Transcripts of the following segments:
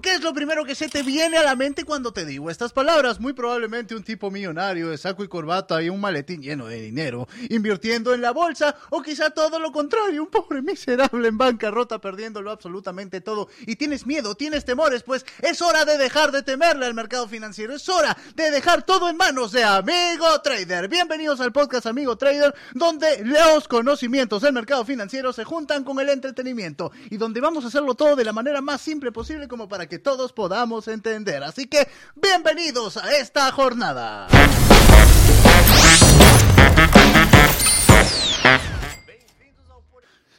¿qué es lo primero que se te viene a la mente cuando te digo estas palabras? Muy probablemente un tipo millonario de saco y corbata y un maletín lleno de dinero, invirtiendo en la bolsa, o quizá todo lo contrario, un pobre miserable en bancarrota perdiéndolo absolutamente todo. Y tienes miedo, tienes temores, pues es hora de dejar de temerle al mercado financiero, es hora de dejar todo en manos de Amigo Trader. Bienvenidos al podcast Amigo Trader, donde los conocimientos del mercado financiero se juntan con el entretenimiento y donde vamos a hacerlo todo de la manera más simple posible como para que todos podamos entender. Así que bienvenidos a esta jornada.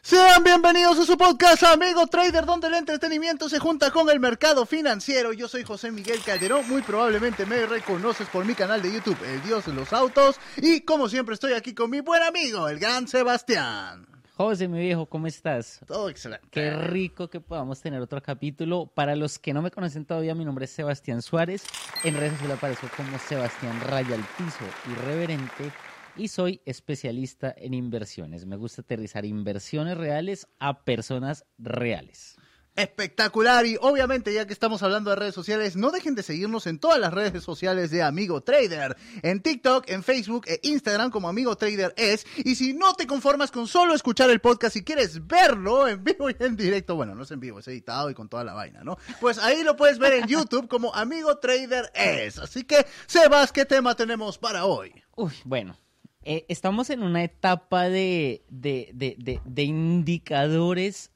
Sean bienvenidos a su podcast Amigo Trader, donde el entretenimiento se junta con el mercado financiero. Yo soy José Miguel Calderón, muy probablemente me reconoces por mi canal de YouTube, El Dios de los Autos, y como siempre estoy aquí con mi buen amigo, el gran Sebastián. José, mi viejo, ¿cómo estás? Todo excelente. Qué rico que podamos tener otro capítulo. Para los que no me conocen todavía, mi nombre es Sebastián Suárez. En redes sociales aparezco como Sebastián Raya al Piso Irreverente y soy especialista en inversiones. Me gusta aterrizar inversiones reales a personas reales. Espectacular y obviamente ya que estamos hablando de redes sociales, no dejen de seguirnos en todas las redes sociales de Amigo Trader, en TikTok, en Facebook e Instagram como Amigo Trader es. Y si no te conformas con solo escuchar el podcast y quieres verlo en vivo y en directo, bueno, no es en vivo, es editado y con toda la vaina, ¿no? Pues ahí lo puedes ver en YouTube como Amigo Trader es. Así que, Sebas, ¿qué tema tenemos para hoy? Uy, bueno, eh, estamos en una etapa de, de, de, de indicadores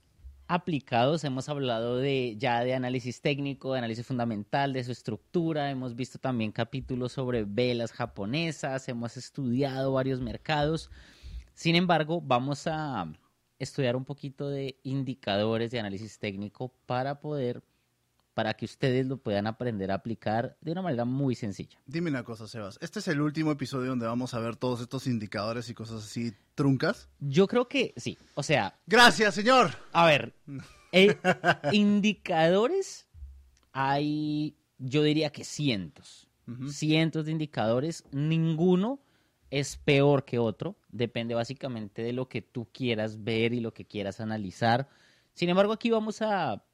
aplicados. Hemos hablado de ya de análisis técnico, de análisis fundamental, de su estructura. Hemos visto también capítulos sobre velas japonesas. Hemos estudiado varios mercados. Sin embargo, vamos a estudiar un poquito de indicadores de análisis técnico para poder para que ustedes lo puedan aprender a aplicar de una manera muy sencilla. Dime una cosa, Sebas. ¿Este es el último episodio donde vamos a ver todos estos indicadores y cosas así truncas? Yo creo que sí. O sea. Gracias, señor. A ver. eh, indicadores hay, yo diría que cientos. Cientos de indicadores. Ninguno es peor que otro. Depende básicamente de lo que tú quieras ver y lo que quieras analizar. Sin embargo, aquí vamos a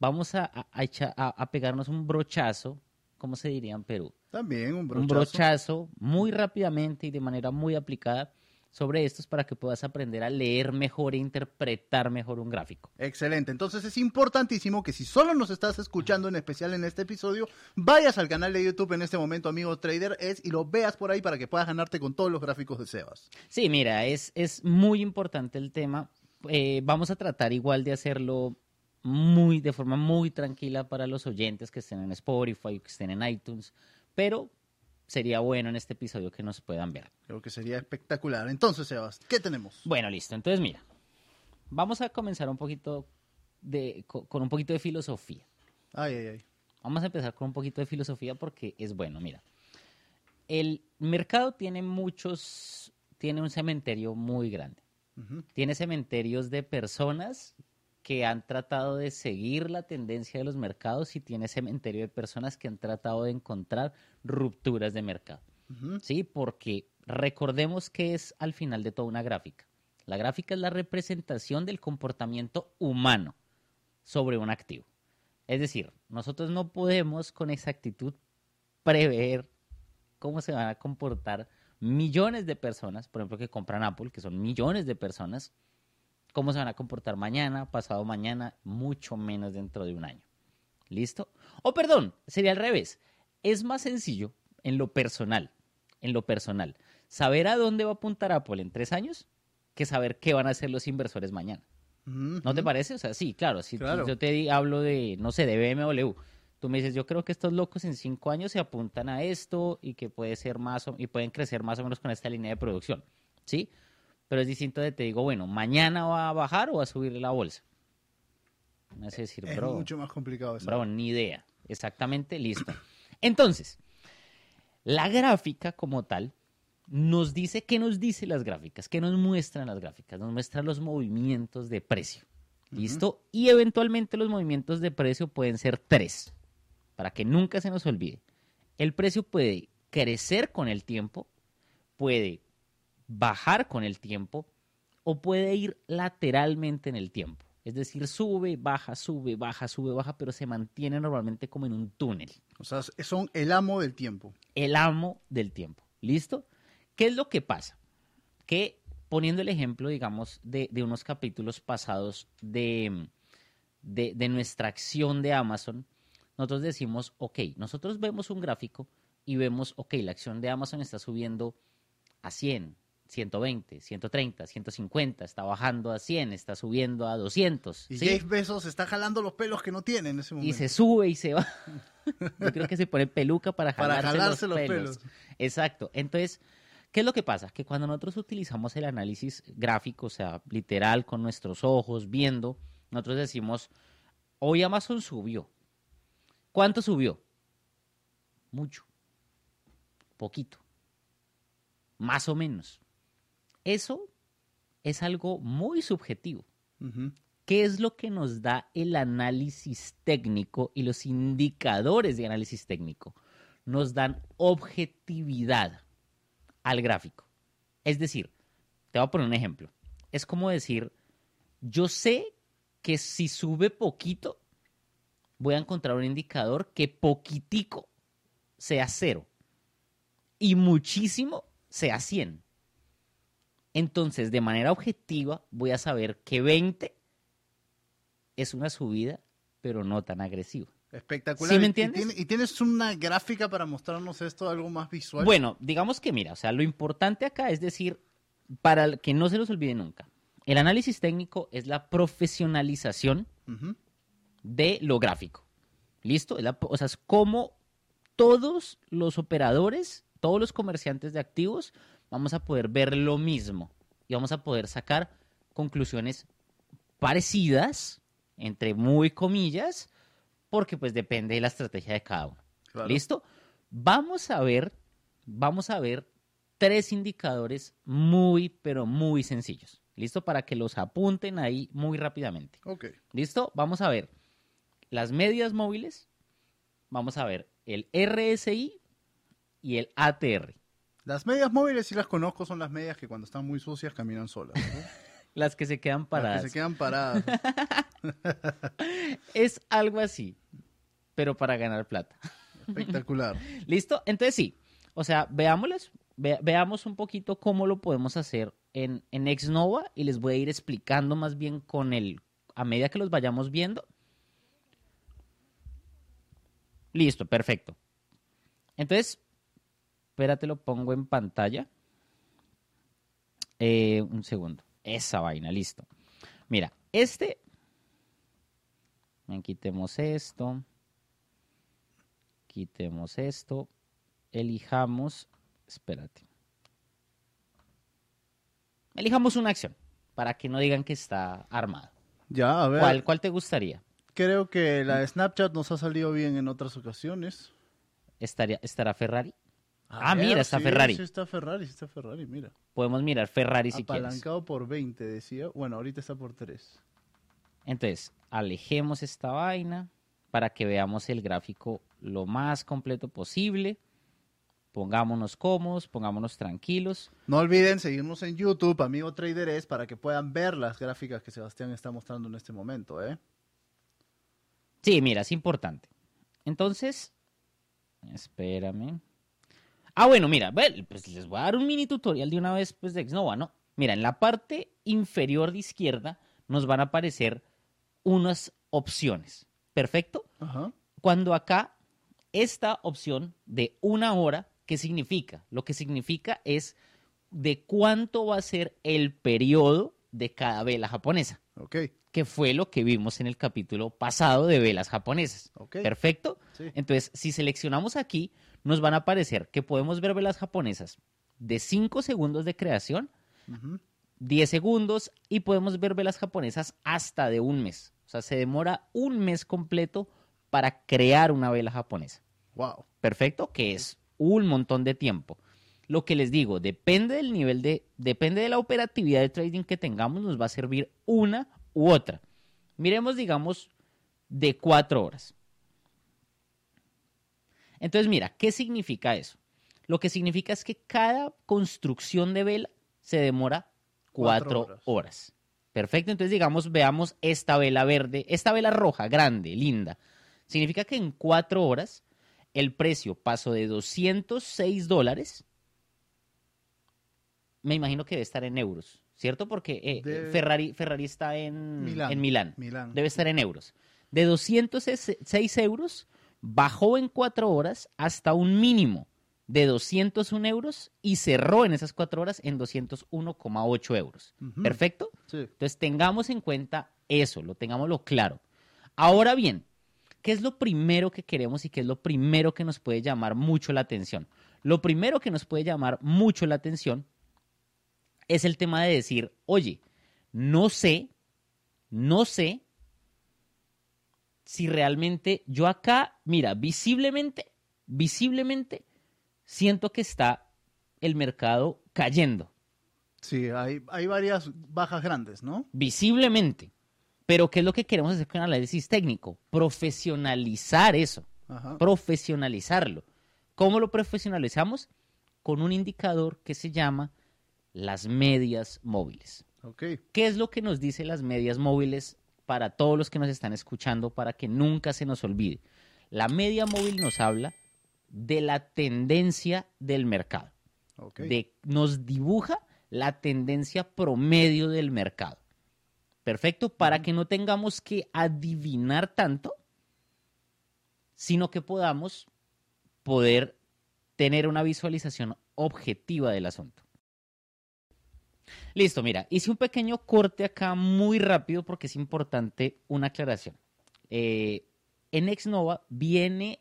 vamos a, a, a echa- a- a pegarnos un brochazo, ¿cómo se diría en Perú? También un brochazo. Un brochazo muy rápidamente y de manera muy aplicada sobre estos para que puedas aprender a leer mejor e interpretar mejor un gráfico. Excelente. Entonces es importantísimo que si solo nos estás escuchando en especial en este episodio, vayas al canal de YouTube en este momento, amigo Trader es, y lo veas por ahí para que puedas ganarte con todos los gráficos de Sebas. Sí, mira, es, es muy importante el tema. Eh, vamos a tratar igual de hacerlo muy, de forma muy tranquila para los oyentes que estén en Spotify, que estén en iTunes, pero sería bueno en este episodio que nos puedan ver. Creo que sería espectacular. Entonces, Sebas, ¿qué tenemos? Bueno, listo. Entonces, mira, vamos a comenzar un poquito de, co- con un poquito de filosofía. Ay, ay, ay. Vamos a empezar con un poquito de filosofía porque es bueno. Mira, el mercado tiene muchos, tiene un cementerio muy grande. Tiene cementerios de personas que han tratado de seguir la tendencia de los mercados y tiene cementerio de personas que han tratado de encontrar rupturas de mercado. ¿sí? Porque recordemos que es al final de toda una gráfica. La gráfica es la representación del comportamiento humano sobre un activo. Es decir, nosotros no podemos con exactitud prever cómo se van a comportar millones de personas, por ejemplo, que compran Apple, que son millones de personas, cómo se van a comportar mañana, pasado mañana, mucho menos dentro de un año. ¿Listo? O perdón, sería al revés. Es más sencillo en lo personal, en lo personal, saber a dónde va a apuntar Apple en tres años que saber qué van a hacer los inversores mañana. ¿No te parece? O sea, sí, claro. Si Claro. yo te hablo de, no sé, de BMW, tú me dices, yo creo que estos locos en cinco años se apuntan a esto y que puede ser más o- y pueden crecer más o menos con esta línea de producción, ¿sí? Pero es distinto de te digo, bueno, mañana va a bajar o va a subir la bolsa. Me hace decir, Es bro, mucho más complicado eso. Bravo, ni idea. Exactamente, listo. Entonces, la gráfica como tal nos dice, ¿qué nos dice las gráficas? ¿Qué nos muestran las gráficas? Nos muestran los movimientos de precio. ¿Listo? Y eventualmente los movimientos de precio pueden ser tres, para que nunca se nos olvide. El precio puede crecer con el tiempo, puede bajar con el tiempo o puede ir lateralmente en el tiempo. Es decir, sube, baja, sube, baja, sube, baja, pero se mantiene normalmente como en un túnel. O sea, son el amo del tiempo. El amo del tiempo. ¿Listo? ¿Qué es lo que pasa? Que poniendo el ejemplo, digamos, de, unos capítulos pasados de, de, nuestra acción de Amazon, nosotros decimos, ok, nosotros vemos un gráfico y vemos, ok, la acción de Amazon está subiendo a 100, 120, 130, 150, está bajando a 100, está subiendo a 200. Y ¿sí? Jeff Bezos está jalando los pelos que no tiene en ese momento. Y se sube y se va. Yo creo que se pone peluca para jalarse, los, pelos. Exacto. Entonces, ¿qué es lo que pasa? Que cuando nosotros utilizamos el análisis gráfico, o sea, literal, con nuestros ojos, viendo, nosotros decimos, hoy Amazon subió. ¿Cuánto subió? Mucho. Poquito. Más o menos. Eso es algo muy subjetivo. ¿Qué es lo que nos da el análisis técnico y los indicadores de análisis técnico? Nos dan objetividad al gráfico. Es decir, te voy a poner un ejemplo. Es como decir, yo sé que si sube poquito, voy a encontrar un indicador que poquitico sea cero y muchísimo sea 100. Entonces, de manera objetiva, voy a saber que 20 es una subida, pero no tan agresiva. Espectacular. ¿Sí me entiendes? ¿Y, tienes una gráfica para mostrarnos esto, algo más visual? Bueno, digamos que mira, o sea, lo importante acá es decir, para que no se los olvide nunca, el análisis técnico es la profesionalización de lo gráfico. ¿Listo? o sea, es como todos los operadores, todos los comerciantes de activos vamos a poder ver lo mismo y vamos a poder sacar conclusiones parecidas, entre muy comillas, porque pues depende de la estrategia de cada uno. ¿Listo? Vamos a ver, vamos a ver tres indicadores muy, pero muy sencillos. ¿Listo? Para que los apunten ahí muy rápidamente. Ok. ¿Listo? Vamos a ver las medias móviles, vamos a ver el RSI y el ATR. Las medias móviles sí las conozco, son las medias que cuando están muy sucias caminan solas. las que se quedan paradas. Las que se quedan paradas. es algo así, pero para ganar plata. Espectacular. ¿Listo? Entonces sí, o sea, veámosles, veamos un poquito cómo lo podemos hacer en, en Exnova y les voy a ir explicando más bien con el, a medida que los vayamos viendo. Listo, perfecto. Entonces, Espérate, lo pongo en pantalla. Eh, un segundo. Esa vaina, listo. Mira, este. Quitemos esto. Quitemos esto. Elijamos. Espérate. Elijamos una acción para que no digan que está armado. Ya, a ver. ¿Cuál, cuál te gustaría? Creo que la de Snapchat nos ha salido bien en otras ocasiones. ¿Estaría, ¿Estará Ferrari? Ah, mira, está Ferrari. Sí, está Ferrari, sí está Ferrari, mira. Podemos mirar Ferrari si quieres. Apalancado por 20, decía. Bueno, ahorita está por 3. Entonces, alejemos esta vaina para que veamos el gráfico lo más completo posible. Pongámonos cómodos, pongámonos tranquilos. No olviden seguirnos en YouTube, amigo Traderes, para que puedan ver las gráficas que Sebastián está mostrando en este momento, ¿eh? Sí, mira, es importante. Entonces, espérame. Ah, bueno, mira, pues les voy a dar un mini tutorial de una vez pues, de Xnova, ¿no? Mira, en la parte inferior de izquierda nos van a aparecer unas opciones. ¿Perfecto? Cuando acá, esta opción de una hora, ¿qué significa? Lo que significa es de cuánto va a ser el periodo de cada vela japonesa. Ok. Que fue lo que vimos en el capítulo pasado de velas japonesas. Perfecto. Entonces, si seleccionamos aquí, nos van a aparecer que podemos ver velas japonesas de 5 segundos de creación, 10 segundos y podemos ver velas japonesas hasta de un mes. O sea, se demora un mes completo para crear una vela japonesa. Wow. Perfecto, que es un montón de tiempo. Lo que les digo, depende del nivel de, depende de la operatividad de trading que tengamos, nos va a servir una u otra. Miremos, digamos, de cuatro horas. Entonces, mira, ¿qué significa eso? Lo que significa es que cada construcción de vela se demora cuatro, horas. Perfecto, entonces digamos, veamos esta vela verde, esta vela roja, grande, linda. Significa que en cuatro horas el precio pasó de 206 dólares, me imagino que debe estar en euros, ¿cierto? Porque eh, Debe- Ferrari, Ferrari está en Milán. en Milán. Milán. Debe estar en euros. De 206 euros bajó en cuatro horas hasta un mínimo de 201 euros y cerró en esas cuatro horas en 201,8 euros. Ujú. ¿Perfecto? Sí. Entonces tengamos en cuenta eso, lo tengámoslo claro. Ahora bien, ¿qué es lo primero que queremos y qué es lo primero que nos puede llamar mucho la atención? Lo primero que nos puede llamar mucho la atención es el tema de decir, oye, no sé, no sé si realmente yo acá, mira, visiblemente, visiblemente, siento que está el mercado cayendo, Sí, hay, hay varias bajas grandes, ¿no? visiblemente. Pero ¿qué es lo que queremos hacer con el análisis técnico? Profesionalizar eso, Ajá. profesionalizarlo. ¿Cómo lo profesionalizamos? Con un indicador que se llama las medias móviles. ¿Qué es lo que nos dice las medias móviles para todos los que nos están escuchando para que nunca se nos olvide? La media móvil nos habla de la tendencia del mercado. De- nos dibuja la tendencia promedio del mercado. Perfecto, para que no tengamos que adivinar tanto, sino que podamos poder tener una visualización objetiva del asunto. Listo, mira, hice un pequeño corte acá muy rápido porque es importante una aclaración. Eh, en Exnova viene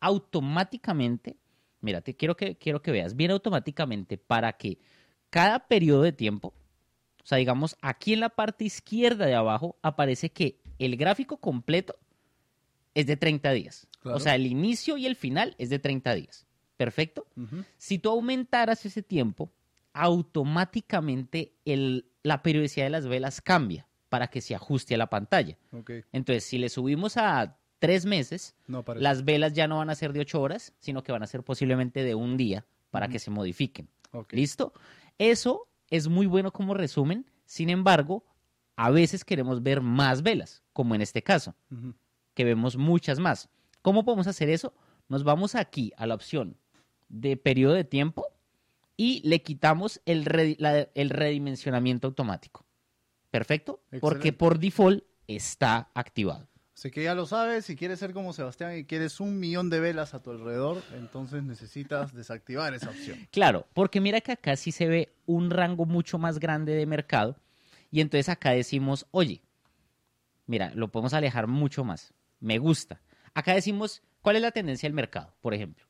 automáticamente, mira, te quiero que, quiero que veas, viene automáticamente para que cada periodo de tiempo, o sea, digamos, aquí en la parte izquierda de abajo aparece que el gráfico completo es de 30 días. Claro. O sea, el inicio y el final es de 30 días. Perfecto. Si tú aumentaras ese tiempo, automáticamente el- la periodicidad de las velas cambia para que se ajuste a la pantalla. Entonces, si le subimos a tres meses, No las velas ya no van a ser de ocho horas, sino que van a ser posiblemente de un día para que se modifiquen. ¿Listo? Eso es muy bueno como resumen. Sin embargo, a veces queremos ver más velas, como en este caso, que vemos muchas más. ¿Cómo podemos hacer eso? Nos vamos aquí a la opción de periodo de tiempo y le quitamos el, la- el redimensionamiento automático. ¿Perfecto? Porque por default está activado. Así que ya lo sabes, si quieres ser como Sebastián y quieres un millón de velas a tu alrededor, entonces necesitas desactivar esa opción. Claro, porque mira que acá sí se ve un rango mucho más grande de mercado y entonces acá decimos, oye, mira, lo podemos alejar mucho más, me gusta. Acá decimos, ¿cuál es la tendencia del mercado, por ejemplo?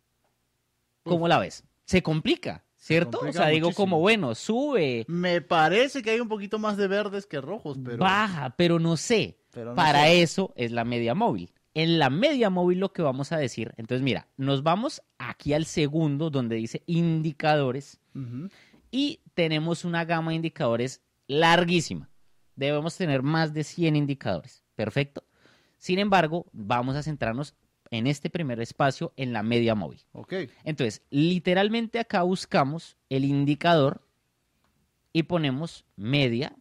¿Cómo la ves? Se complica, ¿cierto? o sea, digo muchísimo. como, bueno, sube, Me parece que hay un poquito más de verdes que rojos, pero... baja, pero no sé. pero no Para sé. eso es la media móvil. En la media móvil lo que vamos a decir, entonces mira, nos vamos aquí al segundo donde dice indicadores y tenemos una gama de indicadores larguísima. Debemos tener más de 100 indicadores. Perfecto. Sin embargo, vamos a centrarnos en este primer espacio en la media móvil. Ok. Entonces, literalmente acá buscamos el indicador y ponemos media,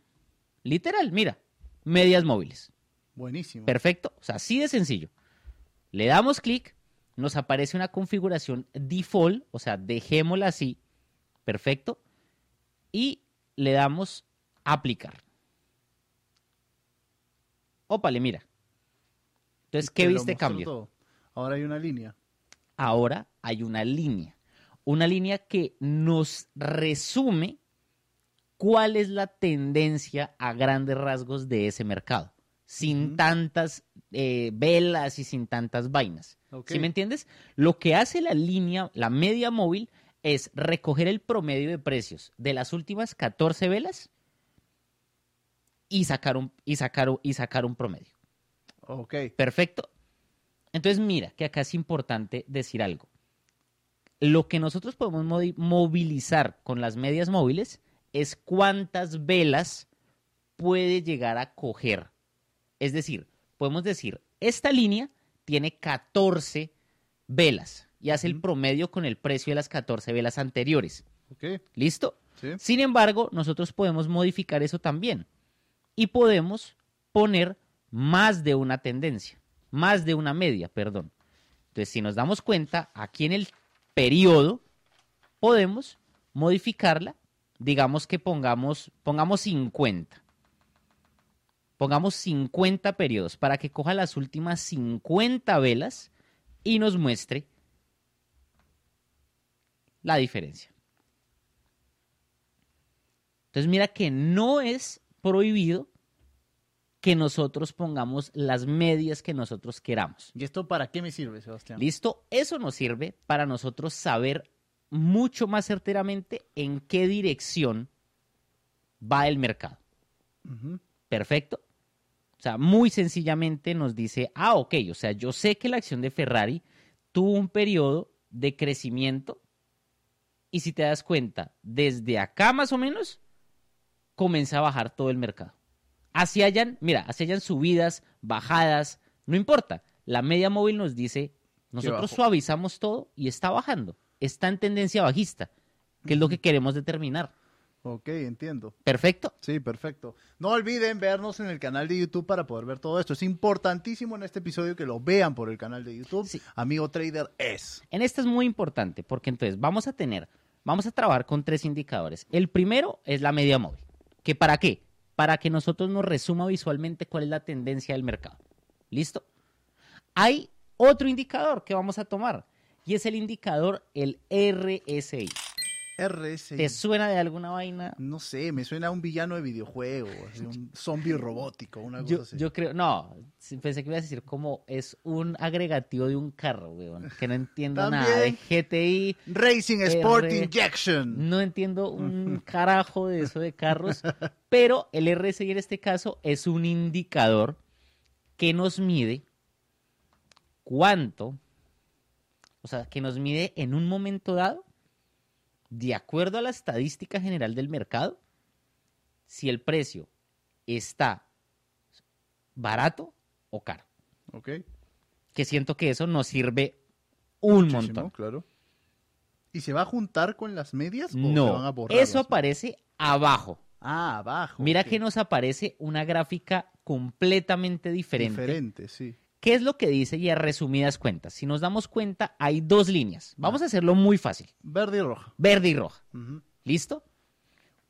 literal, mira, medias móviles. Buenísimo. Perfecto. O sea, así de sencillo. Le damos clic, nos aparece una configuración default, o sea, dejémosla así. Perfecto. Y le damos aplicar. Ópale, mira. Entonces, ¿qué viste cambio? todo. Ahora hay una línea. Ahora hay una línea. Una línea que nos resume cuál es la tendencia a grandes rasgos de ese mercado. Sin tantas eh, velas y sin tantas vainas. ¿Sí me entiendes? Lo que hace la línea, la media móvil, es recoger el promedio de precios de las últimas 14 velas y sacar un, y sacar, y sacar un promedio. Ok. Perfecto. Entonces, mira, que acá es importante decir algo. Lo que nosotros podemos movilizar con las medias móviles es cuántas velas puede llegar a coger. Es decir, podemos decir, esta línea tiene 14 velas y hace el promedio con el precio de las 14 velas anteriores. Ok. ¿Listo? Sí. Sin embargo, nosotros podemos modificar eso también y podemos poner más de una tendencia, más de una media, perdón. Entonces, si nos damos cuenta, aquí en el periodo podemos modificarla, digamos que pongamos, pongamos 50. Pongamos 50 periodos para que coja las últimas 50 velas y nos muestre la diferencia. Entonces mira que no es prohibido que nosotros pongamos las medias que nosotros queramos. ¿Y esto para qué me sirve, Sebastián? ¿Listo? Eso nos sirve para nosotros saber mucho más certeramente en qué dirección va el mercado. Perfecto. O sea, muy sencillamente nos dice, ah, ok, o sea, yo sé que la acción de Ferrari tuvo un periodo de crecimiento y si te das cuenta, desde acá más o menos, comienza a bajar todo el mercado. Así hayan, mira, así hayan subidas, bajadas, no importa. La media móvil nos dice, nosotros suavizamos todo y está bajando. Está en tendencia bajista, que es lo que queremos determinar. Ok, entiendo. Perfecto. Sí, perfecto. No olviden vernos en el canal de YouTube para poder ver todo esto. Es importantísimo en este episodio que lo vean por el canal de YouTube. Sí. Amigo Trader es. En esta es muy importante porque entonces vamos a tener, vamos a trabajar con tres indicadores. El primero es la media móvil. ¿Que para qué? Para que nosotros nos resuma visualmente cuál es la tendencia del mercado. ¿Listo? Hay otro indicador que vamos a tomar y es el indicador, el RSI. RSI. ¿Te suena de alguna vaina? No sé, me suena a un villano de videojuego, así, un zombie robótico, una cosa Yo, así. yo creo, no, pensé que ibas a decir como es un agregativo de un carro, weón, que no entiendo nada de GTI, Racing Sport R- Injection. No entiendo un carajo de eso de carros, pero el RSI en este caso es un indicador que nos mide cuánto, o sea, que nos mide en un momento dado, de acuerdo a la estadística general del mercado, si el precio está barato o caro. Ok. Que siento que eso nos sirve un Muchísimo, montón. claro. ¿Y se va a juntar con las medias o se van a No, borrar? eso aparece abajo. Ah, abajo. Mira que nos aparece una gráfica completamente diferente. Diferente, sí. ¿Qué es lo que dice y a resumidas cuentas? Si nos damos cuenta, hay dos líneas. Vamos a hacerlo muy fácil. Verde y roja. Verde y roja. ¿Listo?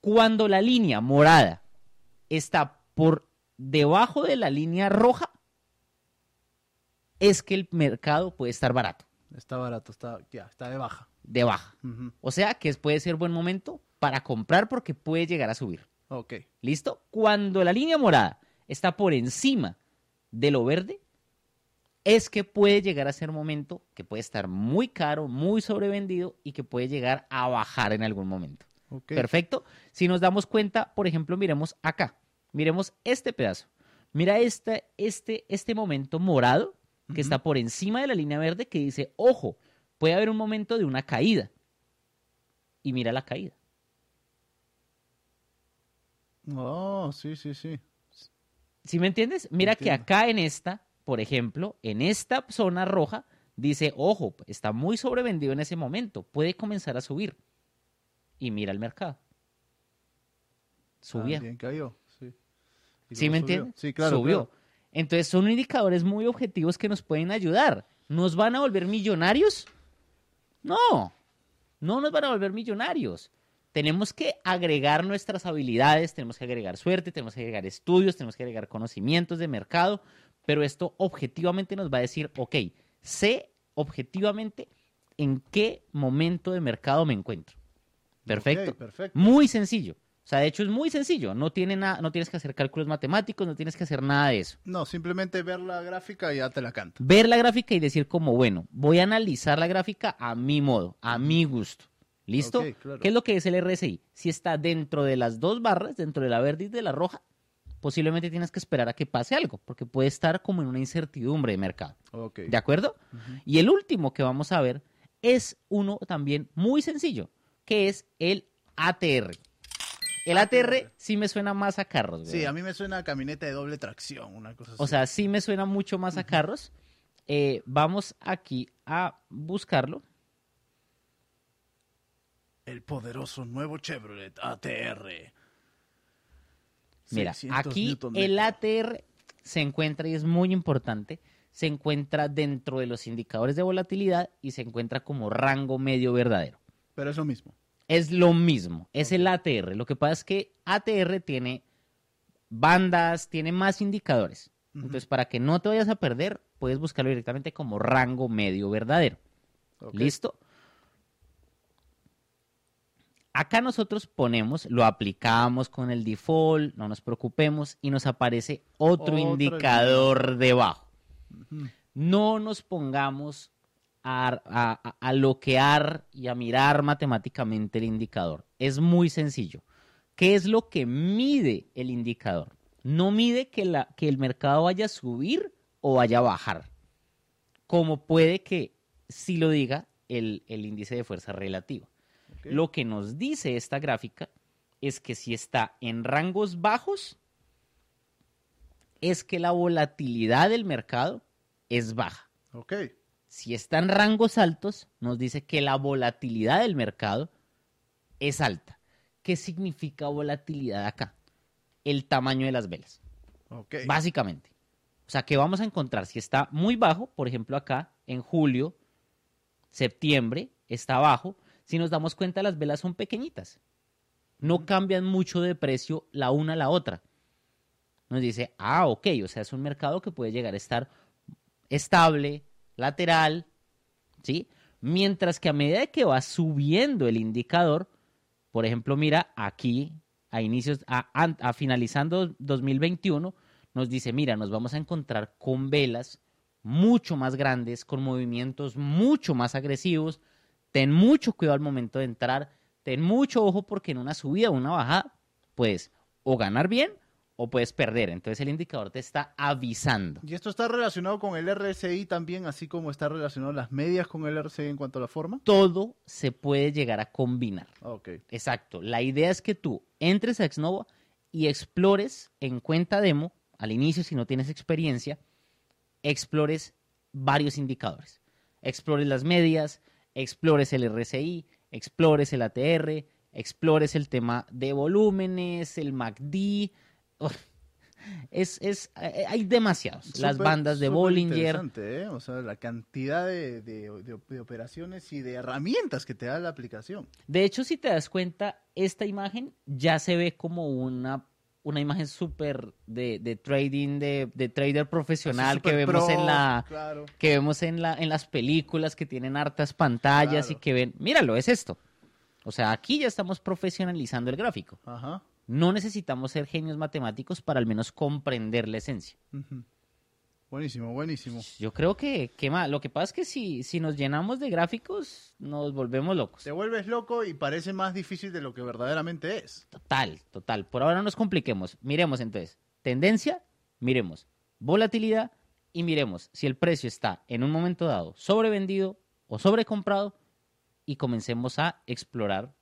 Cuando la línea morada está por debajo de la línea roja, es que el mercado puede estar barato, Está barato, está, ya, está de baja. de baja. O sea que puede ser buen momento para comprar porque puede llegar a subir. Ok. ¿Listo? Cuando la línea morada está por encima de lo verde, es que puede llegar a ser momento que puede estar muy caro, muy sobrevendido y que puede llegar a bajar en algún momento. Perfecto. Si nos damos cuenta, por ejemplo, miremos acá. Miremos este pedazo. Mira este, este, este momento morado que está por encima de la línea verde que dice, ojo, puede haber un momento de una caída. Y mira la caída. Oh, sí, sí, sí. ¿Sí me entiendes? Mira que acá en esta, por ejemplo, en esta zona roja, dice, ojo, está muy sobrevendido en ese momento, puede comenzar a subir. Y mira el mercado. Subía. También cayó, sí. Y ¿Sí luego me subió. entiendes? Sí, claro. Subió. claro. Entonces son indicadores muy objetivos que nos pueden ayudar. ¿Nos van a volver millonarios? No, no nos van a volver millonarios. Tenemos que agregar nuestras habilidades, tenemos que agregar suerte, tenemos que agregar estudios, tenemos que agregar conocimientos de mercado, pero esto objetivamente nos va a decir, ok, sé objetivamente en qué momento de mercado me encuentro. Perfecto. Perfecto. Muy sencillo. O sea, de hecho es muy sencillo. No, tiene no tienes que hacer cálculos matemáticos, no tienes que hacer nada de eso. No, simplemente ver la gráfica y ya te la canta. Ver la gráfica y decir como, bueno, voy a analizar la gráfica a mi modo, a mi gusto. ¿Listo? Ok, claro. ¿Qué es lo que es el RSI? Si está dentro de las dos barras, dentro de la verde y de la roja, posiblemente tienes que esperar a que pase algo, porque puede estar como en una incertidumbre de mercado. ¿De acuerdo? Y el último que vamos a ver es uno también muy sencillo, que es el ATR. El ATR sí me suena más a carros. Sí, güey. a mí me suena a camioneta de doble tracción, una cosa así. O sea, sí me suena mucho más a carros. Eh, vamos aquí a buscarlo. el poderoso nuevo Chevrolet ATR. Mira, 600 aquí el. ATR se encuentra, y es muy importante, se encuentra dentro de los indicadores de volatilidad y se encuentra como rango medio verdadero. Pero es lo mismo. Es lo mismo, es el ATR. Lo que pasa es que ATR tiene bandas, tiene más indicadores. Entonces, para que no te vayas a perder, puedes buscarlo directamente como rango medio verdadero. ¿Listo? Acá nosotros ponemos, lo aplicamos con el default, no nos preocupemos, y nos aparece otro, Otro indicador debajo. No nos pongamos a, a- loquear y a mirar matemáticamente el indicador. Es muy sencillo. ¿Qué es lo que mide el indicador? No mide que, la, que el mercado vaya a subir o vaya a bajar. Como puede que sí lo diga el, el índice de fuerza relativa. Lo que nos dice esta gráfica es que si está en rangos bajos, es que la volatilidad del mercado es baja. Ok. Si está en rangos altos, nos dice que la volatilidad del mercado es alta. ¿Qué significa volatilidad acá? El tamaño de las velas, básicamente. O sea, que vamos a encontrar si está muy bajo, por ejemplo acá, en julio, septiembre, está bajo. Si nos damos cuenta, las velas son pequeñitas. No cambian mucho de precio la una a la otra. Nos dice, ah, ok, o sea, es un mercado que puede llegar a estar estable, lateral, ¿sí? Mientras que a medida que va subiendo el indicador, por ejemplo, mira aquí, a inicios, a, a finalizando 2021, nos dice, mira, nos vamos a encontrar con velas mucho más grandes, con movimientos mucho más agresivos. Ten mucho cuidado al momento de entrar, ten mucho ojo porque en una subida o una bajada puedes o ganar bien o puedes perder. Entonces el indicador te está avisando. Y esto está relacionado con el RSI también, así como está relacionado las medias con el RSI en cuanto a la forma. Todo se puede llegar a combinar. Ok. Exacto. La idea es que tú entres a Xnova y explores en cuenta demo, al inicio si no tienes experiencia, explores varios indicadores. Explores las medias, explores el RSI, explores el ATR, explores el tema de volúmenes, el MACD. Es, es, eh, hay demasiados. Las bandas de Bollinger. ¿eh? O sea, la cantidad de, de- de- de operaciones y de herramientas que te da la aplicación. De hecho, si te das cuenta, esta imagen ya se ve como una, una imagen súper de, de trading, de, de trader profesional que vemos pro, en la Claro. que vemos en la en las películas que tienen hartas pantallas y que ven, míralo, es esto. O sea, aquí ya estamos profesionalizando el gráfico. Ajá. No necesitamos ser genios matemáticos para al menos comprender la esencia. Buenísimo, buenísimo. Yo creo que, que más. Lo que pasa es que si, si nos llenamos de gráficos, nos volvemos locos. Te vuelves loco y parece más difícil de lo que verdaderamente es. Total, total. Por ahora no nos compliquemos. Miremos entonces. Tendencia, miremos. Volatilidad y miremos si el precio está en un momento dado sobrevendido o sobrecomprado y comencemos a explorar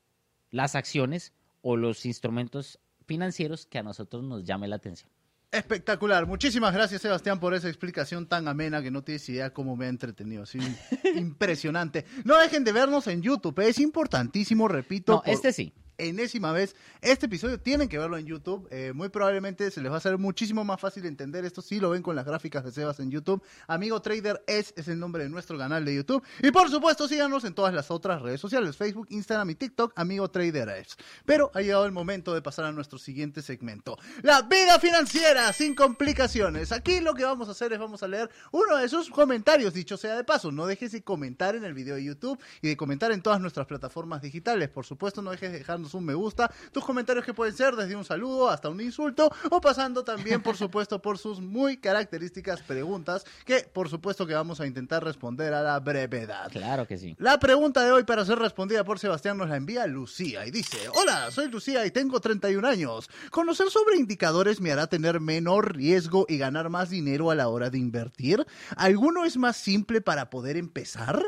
las acciones o los instrumentos financieros que a nosotros nos llame la atención. Espectacular. Muchísimas gracias, Sebastián, por esa explicación tan amena que no tienes idea cómo me ha entretenido. Sí, impresionante. No dejen de vernos en YouTube. Es importantísimo, repito. No, por este sí. Enésima vez. Este episodio tienen que verlo en YouTube. Eh, muy probablemente se les va a hacer muchísimo más fácil entender esto si lo ven con las gráficas de Sebas en YouTube. Amigo Trader es, es el nombre de nuestro canal de YouTube. Y por supuesto, síganos en todas las otras redes sociales: Facebook, Instagram y TikTok, Amigo Trader es. Pero ha llegado el momento de pasar a nuestro siguiente segmento: La vida financiera sin complicaciones. Aquí lo que vamos a hacer es vamos a leer uno de sus comentarios, dicho sea de paso. No dejes de comentar en el video de YouTube y de comentar en todas nuestras plataformas digitales. Por supuesto, no dejes de dejarnos un me gusta. Tus comentarios que pueden ser desde un saludo hasta un insulto o pasando también, por supuesto, por sus muy características preguntas que, por supuesto, que vamos a intentar responder a la brevedad. Claro que sí. La pregunta de hoy para ser respondida por Sebastián nos la envía Lucía y dice, hola, soy Lucía y tengo 31 años. ¿Conocer sobre indicadores me hará tener menor riesgo y ganar más dinero a la hora de invertir? ¿Alguno es más simple para poder empezar?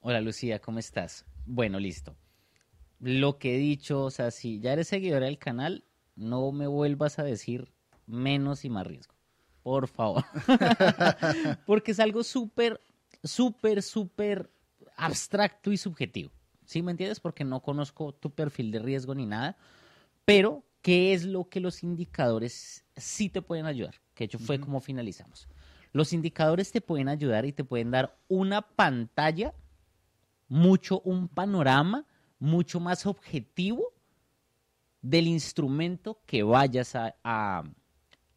Hola Lucía, ¿cómo estás? Bueno, listo. Lo que he dicho, o sea, si ya eres seguidora del canal, no me vuelvas a decir menos y más riesgo. Por favor. Porque es algo súper, súper, súper abstracto y subjetivo. ¿Sí me entiendes? Porque no conozco tu perfil de riesgo ni nada. Pero, ¿qué es lo que los indicadores sí te pueden ayudar? Que de hecho fue como finalizamos. Los indicadores te pueden ayudar y te pueden dar una pantalla, mucho, un panorama mucho más objetivo del instrumento que vayas a, a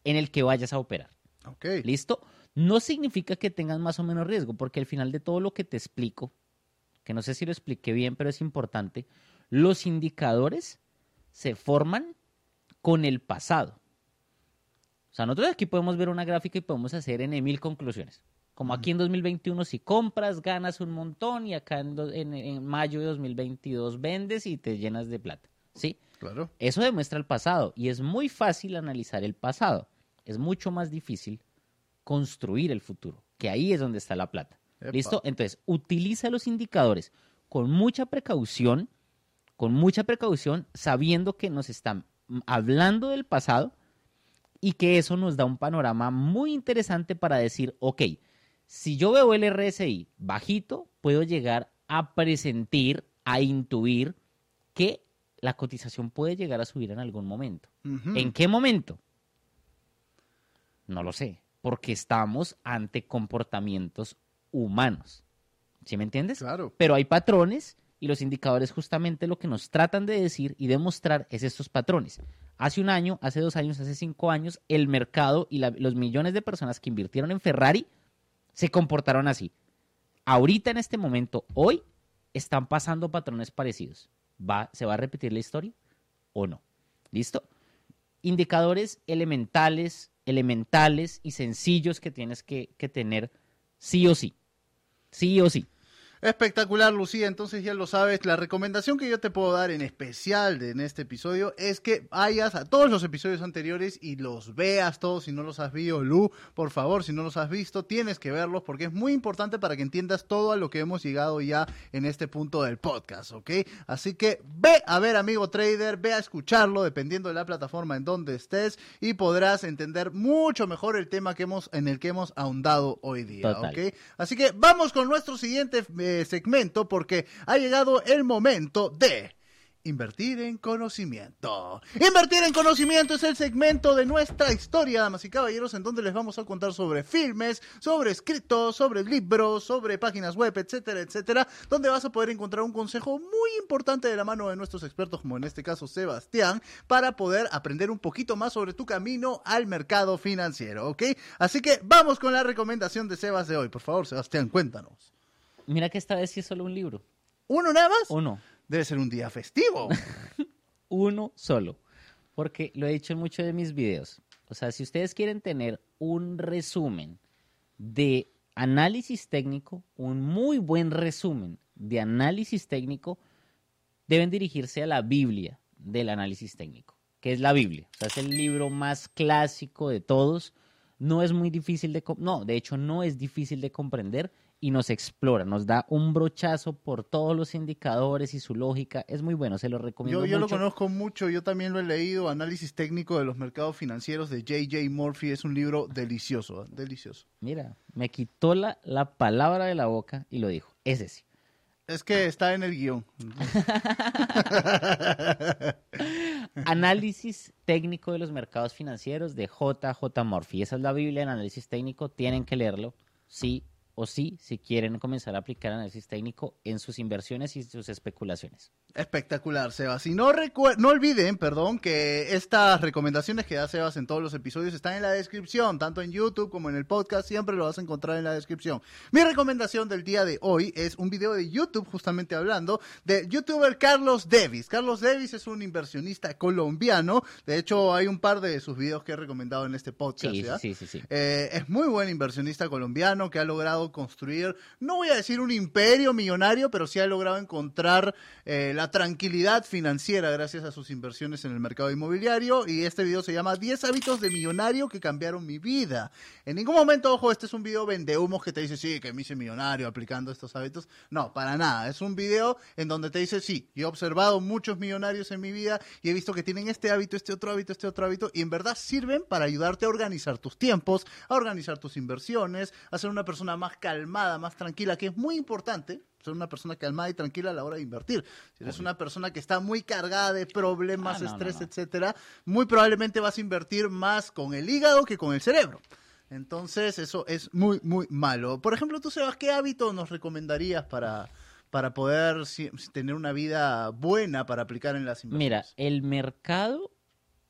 en el que vayas a operar. Ok. ¿Listo? No significa que tengas más o menos riesgo, porque al final de todo lo que te explico, que no sé si lo expliqué bien, pero es importante, los indicadores se forman con el pasado. O sea, nosotros aquí podemos ver una gráfica y podemos hacer en mil conclusiones. Como aquí en 2021 si compras, ganas un montón y acá en, en- en mayo de 2022 vendes y te llenas de plata. ¿Sí? Claro. Eso demuestra el pasado y es muy fácil analizar el pasado. Es mucho más difícil construir el futuro, que ahí es donde está la plata. Epa. ¿Listo? Entonces, utiliza los indicadores con mucha precaución, con mucha precaución, sabiendo que nos están hablando del pasado y que eso nos da un panorama muy interesante para decir, ok, si yo veo el RSI bajito, puedo llegar a presentir, a intuir que la cotización puede llegar a subir en algún momento. ¿En qué momento? No lo sé, porque estamos ante comportamientos humanos. ¿Sí me entiendes? Claro. Pero hay patrones y los indicadores justamente lo que nos tratan de decir y demostrar es estos patrones. Hace un año, hace dos años, hace cinco años, el mercado y la- los millones de personas que invirtieron en Ferrari se comportaron así. Ahorita en este momento, hoy, están pasando patrones parecidos. ¿Va, ¿Se va a repetir la historia o no? ¿Listo? Indicadores elementales, elementales y sencillos que tienes que, que tener sí o sí. Sí o sí. Espectacular, Lucía. Entonces ya lo sabes. La recomendación que yo te puedo dar en especial de- en este episodio es que vayas a todos los episodios anteriores y los veas todos. Si no los has visto, Lu, por favor, si no los has visto, tienes que verlos porque es muy importante para que entiendas todo a lo que hemos llegado ya en este punto del podcast, ¿ok? Así que ve a ver, amigo trader, ve a escucharlo dependiendo de la plataforma en donde estés y podrás entender mucho mejor el tema que hemos, en el que hemos ahondado hoy día, Total. ¿ok? Así que vamos con nuestro siguiente eh, segmento porque ha llegado el momento de invertir en conocimiento. Invertir en conocimiento es el segmento de nuestra historia, damas y caballeros, en donde les vamos a contar sobre filmes, sobre escritos, sobre libros, sobre páginas web, etcétera, etcétera, donde vas a poder encontrar un consejo muy importante de la mano de nuestros expertos, como en este caso Sebastián, para poder aprender un poquito más sobre tu camino al mercado financiero, ¿ok? Así que vamos con la recomendación de Sebas de hoy. Por favor, Sebastián, cuéntanos. Mira que esta vez sí es solo un libro. ¿Uno nada más? Uno. Debe ser un día festivo. Uno solo. Porque lo he dicho en muchos de mis videos. O sea, si ustedes quieren tener un resumen de análisis técnico, un muy buen resumen de análisis técnico, deben dirigirse a la Biblia del análisis técnico, que es la Biblia. O sea, es el libro más clásico de todos. No es muy difícil de... No, de hecho no es difícil de comprender y nos explora, nos da un brochazo por todos los indicadores y su lógica. Es muy bueno, se lo recomiendo Yo, yo lo conozco mucho, yo también lo he leído, Análisis técnico de los mercados financieros de J.J. Murphy, es un libro delicioso, delicioso. Mira, me quitó la, la palabra de la boca y lo dijo. Ese sí. Es que está en el guion. Análisis técnico de los mercados financieros de JJ Murphy. Esa es la Biblia en análisis técnico. Tienen que leerlo, sí o sí, si quieren comenzar a aplicar análisis técnico en sus inversiones y sus especulaciones. Espectacular, Sebas. Y no, no olviden, perdón, que estas recomendaciones que da Sebas en todos los episodios están en la descripción, tanto en YouTube como en el podcast, siempre lo vas a encontrar en la descripción. Mi recomendación del día de hoy es un video de YouTube, justamente hablando, del youtuber Carlos Davis. Carlos Davis es un inversionista colombiano, de hecho hay un par de sus videos que he recomendado en este podcast. Sí, ¿ya? sí, sí, sí. sí. Eh, es muy buen inversionista colombiano que ha logrado construir, no voy a decir un imperio millonario, pero sí ha logrado encontrar eh, la tranquilidad financiera gracias a sus inversiones en el mercado inmobiliario. Y este video se llama 10 hábitos de millonario que cambiaron mi vida. En ningún momento, ojo, este es un video vendehumos que te dice, sí, que me hice millonario aplicando estos hábitos. No, para nada. Es un video en donde te dice, sí, yo he observado muchos millonarios en mi vida y he visto que tienen este hábito, este otro hábito, este otro hábito, y en verdad sirven para ayudarte a organizar tus tiempos, a organizar tus inversiones, a ser una persona más calmada, más tranquila, que es muy importante ser una persona calmada y tranquila a la hora de invertir. Si eres una persona que está muy cargada de problemas, Ah, no, estrés, no. etcétera, muy probablemente vas a invertir más con el hígado que con el cerebro. Entonces, eso es muy, muy malo. Por ejemplo, tú, Sebas, ¿qué hábito nos recomendarías para, para poder si- tener una vida buena para aplicar en las Mira, inversiones? el mercado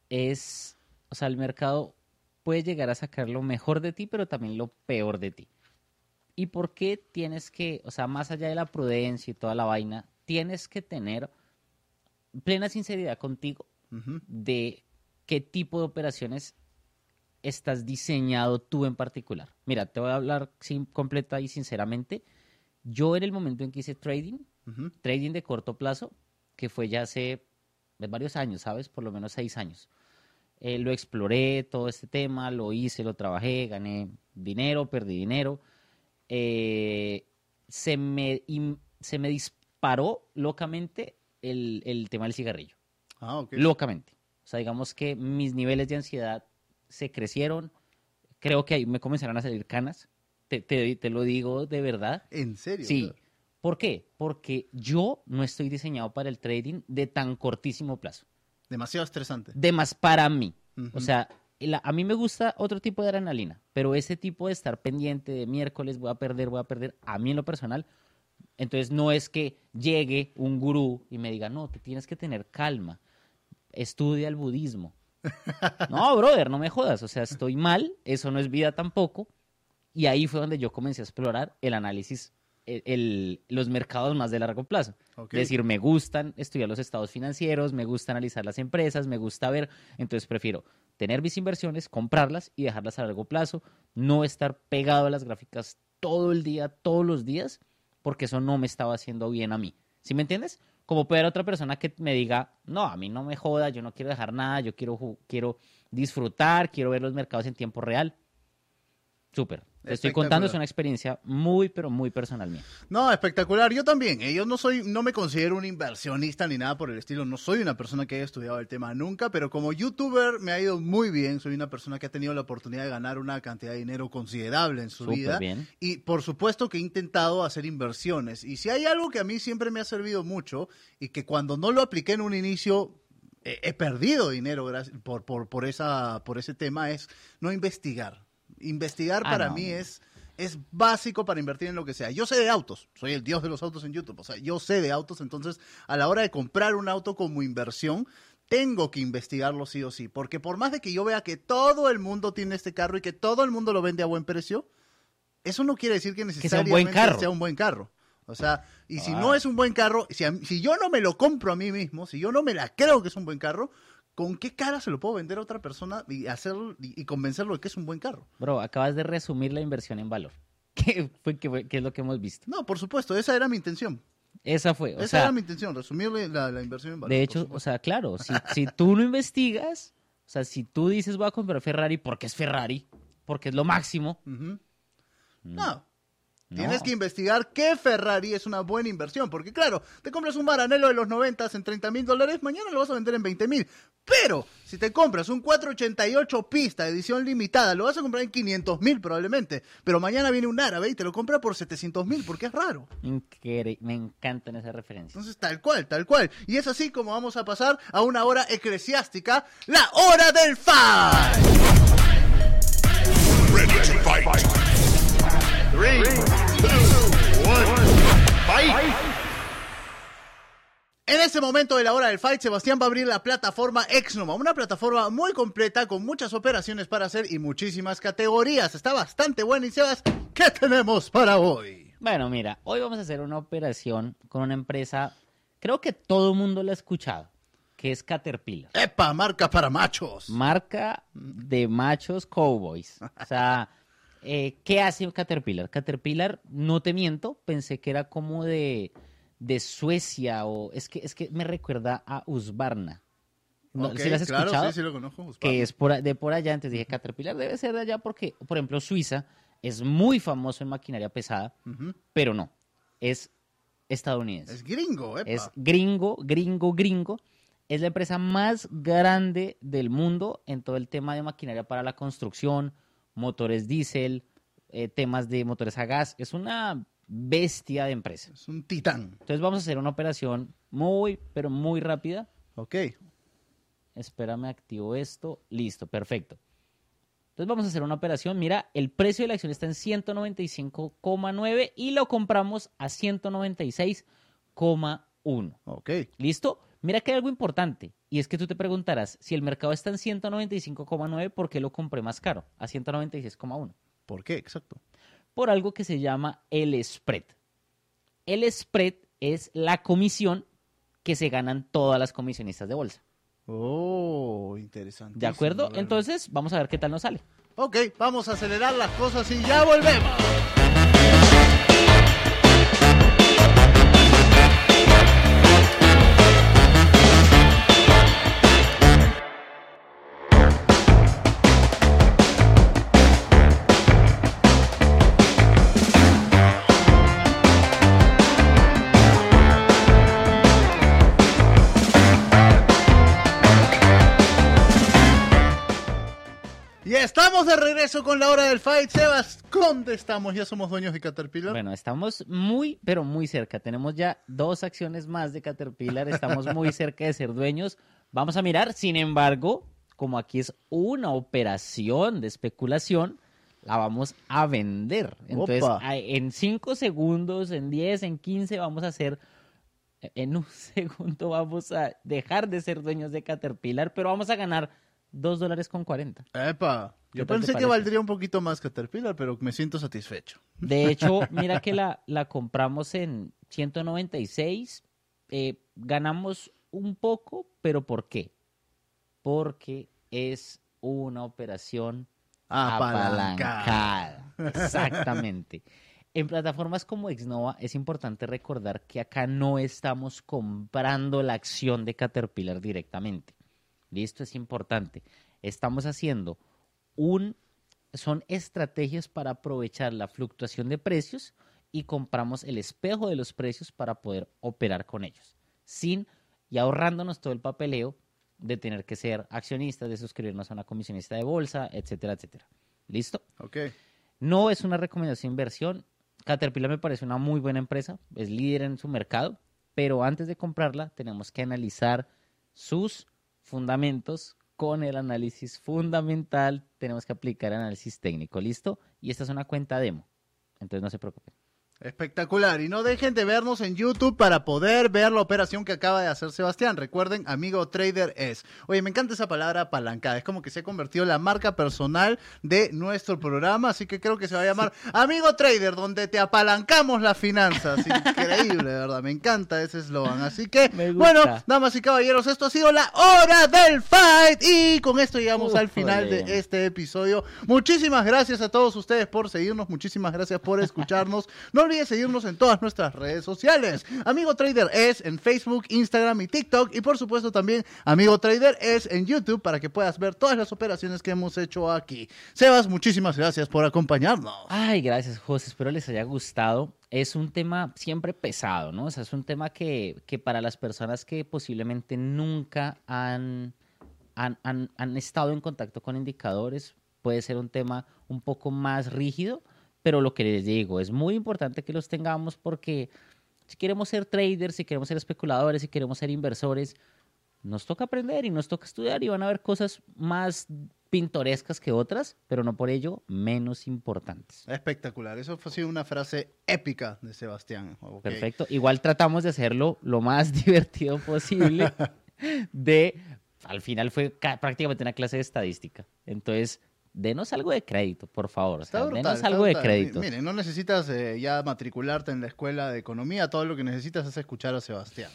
es, o sea, el mercado puede llegar a sacar lo mejor de ti, pero también lo peor de ti. ¿Y por qué tienes que, o sea, más allá de la prudencia y toda la vaina, tienes que tener plena sinceridad contigo de qué tipo de operaciones estás diseñado tú en particular. Mira, te voy a hablar sin, completa y sinceramente. Yo en el momento en que hice trading, trading de corto plazo, que fue ya hace varios años, ¿sabes? Por lo menos seis años. Eh, lo exploré, todo este tema, lo hice, lo trabajé, gané dinero, perdí dinero. Eh, se, me, se me disparó locamente el, el tema del cigarrillo Ah, ok. locamente. O sea, digamos que mis niveles de ansiedad se crecieron. Creo que ahí me comenzaron a salir canas. Te, te- te lo digo de verdad. ¿En serio? Sí. ¿Por qué? Porque yo no estoy diseñado para el trading de tan cortísimo plazo. Demasiado estresante. De más para mí. O sea, la- a mí me gusta otro tipo de adrenalina, pero ese tipo de estar pendiente de miércoles voy a perder, voy a perder, a mí en lo personal, entonces no es que llegue un gurú y me diga, no, te tienes que tener calma, estudia el budismo. No, brother, no me jodas, o sea, estoy mal, eso no es vida tampoco. Y ahí fue donde yo comencé a explorar el análisis, el- el- los mercados más de largo plazo. Ok. Es decir, me gustan estudiar los estados financieros, me gusta analizar las empresas, me gusta ver, entonces prefiero tener mis inversiones, comprarlas y dejarlas a largo plazo, no estar pegado a las gráficas todo el día, todos los días, porque eso no me estaba haciendo bien a mí. ¿Sí me entiendes? Como puede haber otra persona que me diga, no, a mí no me joda, yo no quiero dejar nada, yo quiero, quiero disfrutar, quiero ver los mercados en tiempo real. Súper. Te estoy contando, es una experiencia muy, pero muy personal mía. No, espectacular. Yo también. eh, Yo no soy, no me considero un inversionista ni nada por el estilo. No soy una persona que haya estudiado el tema nunca, pero como youtuber me ha ido muy bien. Soy una persona que ha tenido la oportunidad de ganar una cantidad de dinero considerable en su Súper vida. bien. Y por supuesto que he intentado hacer inversiones. Y si hay algo que a mí siempre me ha servido mucho y que cuando no lo apliqué en un inicio he perdido dinero por, por, por, esa, por ese tema es no investigar. Investigar Ah, para no. mí es, es básico para invertir en lo que sea. Yo sé de autos, soy el dios de los autos en YouTube, o sea, yo sé de autos, entonces a la hora de comprar un auto como inversión, tengo que investigarlo sí o sí, porque por más de que yo vea que todo el mundo tiene este carro y que todo el mundo lo vende a buen precio, eso no quiere decir que sea un necesariamente buen carro. sea un buen carro. O sea, y si Ah. no es un buen carro, si, a- si yo no me lo compro a mí mismo, si yo no me la creo que es un buen carro, ¿con qué cara se lo puedo vender a otra persona y hacer y, y convencerlo de que es un buen carro? Bro, acabas de resumir la inversión en valor. ¿Qué, fue, es lo que hemos visto? No, por supuesto, esa era mi intención. Esa fue. O esa sea, era mi intención, resumirle la, la inversión en valor. de hecho, o sea, claro, si, si tú no investigas, o sea, si tú dices voy a comprar Ferrari porque es Ferrari, porque es lo máximo, mm, No, no. Tienes que investigar qué Ferrari es una buena inversión, porque claro, te compras un Maranello de los 90 en 30 mil dólares, mañana lo vas a vender en 20 mil. Pero si te compras un 488 pista edición limitada, lo vas a comprar en 500 mil probablemente. Pero mañana viene un árabe y te lo compra por 700 mil, porque es raro. Incre- Me encantan esas referencias. Entonces, tal cual, tal cual. Y es así como vamos a pasar a una hora eclesiástica, la hora del fight. Ready to fight. Three, fight. En este momento de la hora del fight, Sebastián va a abrir la plataforma Exnoma, una plataforma muy completa con muchas operaciones para hacer y muchísimas categorías. Está bastante buena y Sebas, ¿qué tenemos para hoy? Bueno, mira, hoy vamos a hacer una operación con una empresa, creo que todo el mundo la ha escuchado, que es Caterpillar. ¡Epa! Marca para machos. Marca de machos cowboys. O sea, eh, ¿qué hace Caterpillar? Caterpillar, no te miento, pensé que era como de, de Suecia o es que, es que me recuerda a Husqvarna. ¿No? ¿Sí la has claro, escuchado? sí, sí lo conozco. que es por, de por allá. Entonces dije, Caterpillar debe ser de allá porque, por ejemplo, Suiza es muy famoso en maquinaria pesada, pero no, es estadounidense. Es gringo, epa. Es gringo, gringo, gringo. Es la empresa más grande del mundo en todo el tema de maquinaria para la construcción, motores diésel, eh, temas de motores a gas. Es una bestia de empresa. Es un titán. Entonces vamos a hacer una operación muy, pero muy rápida. Ok. Espérame, activo esto. Listo, perfecto. Entonces vamos a hacer una operación. Mira, el precio de la acción está en 195,9 y lo compramos a 196,1. Ok. ¿Listo? Mira que hay algo importante. Y es que tú te preguntarás, si el mercado está en 195,9, ¿por qué lo compré más caro? A 196,1. ¿Por qué? Exacto. Por algo que se llama el spread. El spread es la comisión que se ganan todas las comisionistas de bolsa. Oh, interesante. ¿De acuerdo? Entonces, vamos a ver qué tal nos sale. Ok, vamos a acelerar las cosas y ya volvemos. Y estamos de regreso con la hora del fight. Sebas, ¿dónde estamos? Ya somos dueños de Caterpillar. Bueno, estamos muy, pero muy cerca. Tenemos ya dos acciones más de Caterpillar. Estamos muy cerca de ser dueños. Vamos a mirar. Sin embargo, como aquí es una operación de especulación, la vamos a vender. Entonces, Opa. en 5 segundos, en 10, en 15, vamos a hacer. En un segundo vamos a dejar de ser dueños de Caterpillar, pero vamos a ganar 2 dólares con 40. Epa, ¿Qué yo pensé que valdría un poquito más Caterpillar, pero me siento satisfecho. De hecho, mira que la, la compramos en 196. eh, ganamos un poco, pero ¿por qué? Porque es una operación Apalancada. apalancada. Exactamente. En plataformas como Exnova es importante recordar que acá no estamos comprando la acción de Caterpillar directamente. Listo, es importante. Estamos haciendo un son estrategias para aprovechar la fluctuación de precios y compramos el espejo de los precios para poder operar con ellos, sin y ahorrándonos todo el papeleo de tener que ser accionistas, de suscribirnos a una comisionista de bolsa, etcétera, etcétera. ¿Listo? Ok. No es una recomendación de inversión. Caterpillar me parece una muy buena empresa, es líder en su mercado, pero antes de comprarla tenemos que analizar sus fundamentos con el análisis fundamental. Tenemos que aplicar análisis técnico, ¿listo? Y esta es una cuenta demo, entonces no se preocupen. Espectacular. Y no dejen de vernos en YouTube para poder ver la operación que acaba de hacer Sebastián. Recuerden, amigo trader es. Oye, me encanta esa palabra apalancada. Es como que se ha convertido en la marca personal de nuestro programa. Así que creo que se va a llamar Amigo Trader, donde te apalancamos las finanzas. Increíble, de verdad. Me encanta ese eslogan. Así que, bueno, damas y caballeros, esto ha sido la hora del fight. Y con esto llegamos al final de este episodio. Muchísimas gracias a todos ustedes por seguirnos. Muchísimas gracias por escucharnos. No olvides seguirnos en todas nuestras redes sociales. Amigo Trader es en Facebook, Instagram y TikTok. Y por supuesto también Amigo Trader es en YouTube para que puedas ver todas las operaciones que hemos hecho aquí. Sebas, muchísimas gracias por acompañarnos. Ay, gracias, José. Espero les haya gustado. Es un tema siempre pesado, ¿no? O sea, es un tema que, que para las personas que posiblemente nunca han, han, han- han estado en contacto con indicadores, puede ser un tema un poco más rígido, pero lo que les digo, es muy importante que los tengamos porque si queremos ser traders, si queremos ser especuladores, si queremos ser inversores, nos toca aprender y nos toca estudiar y van a haber cosas más pintorescas que otras, pero no por ello menos importantes. Espectacular. Eso fue sido una frase épica de Sebastián. Ok. Perfecto. Igual tratamos de hacerlo lo más divertido posible. De, al final fue ca- prácticamente una clase de estadística. Entonces, denos algo de crédito, por favor. O sea, Está brutal, denos algo de crédito. Mi- Miren, no necesitas eh, ya matricularte en la escuela de economía, todo lo que necesitas es escuchar a Sebastián.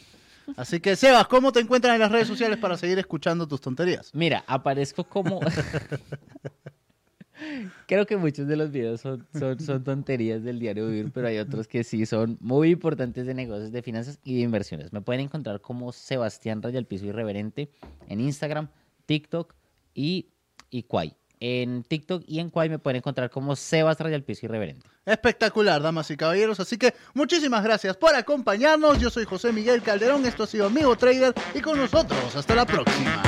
Así que, Sebas, ¿cómo te encuentran en las redes sociales para seguir escuchando tus tonterías? Mira, aparezco como. Creo que muchos de los videos son, son, son tonterías del diario vivir, pero hay otros que sí son muy importantes de negocios, de finanzas y de inversiones. Me pueden encontrar como Sebastián Raya el Piso Irreverente en Instagram, TikTok y, y. En TikTok y en Kwai me pueden encontrar como Sebas Raya el Piso Irreverente. Espectacular, damas y caballeros. Así que muchísimas gracias por acompañarnos. Yo soy José Miguel Calderón. Esto ha sido Amigo Trader. Y con nosotros, hasta la próxima.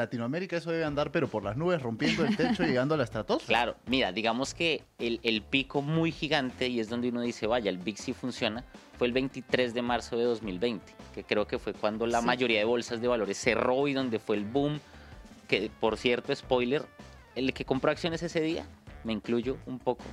Latinoamérica eso debe andar, pero por las nubes, rompiendo el techo y llegando a la estratosfera. Claro, mira, digamos que el, el pico muy gigante, y es donde uno dice, vaya, el Big sí funciona, fue el 23 de marzo de 2020, que creo que fue cuando la Sí. mayoría de bolsas de valores cerró y donde fue el boom, que por cierto, spoiler, el que compró acciones ese día, me incluyo un poco,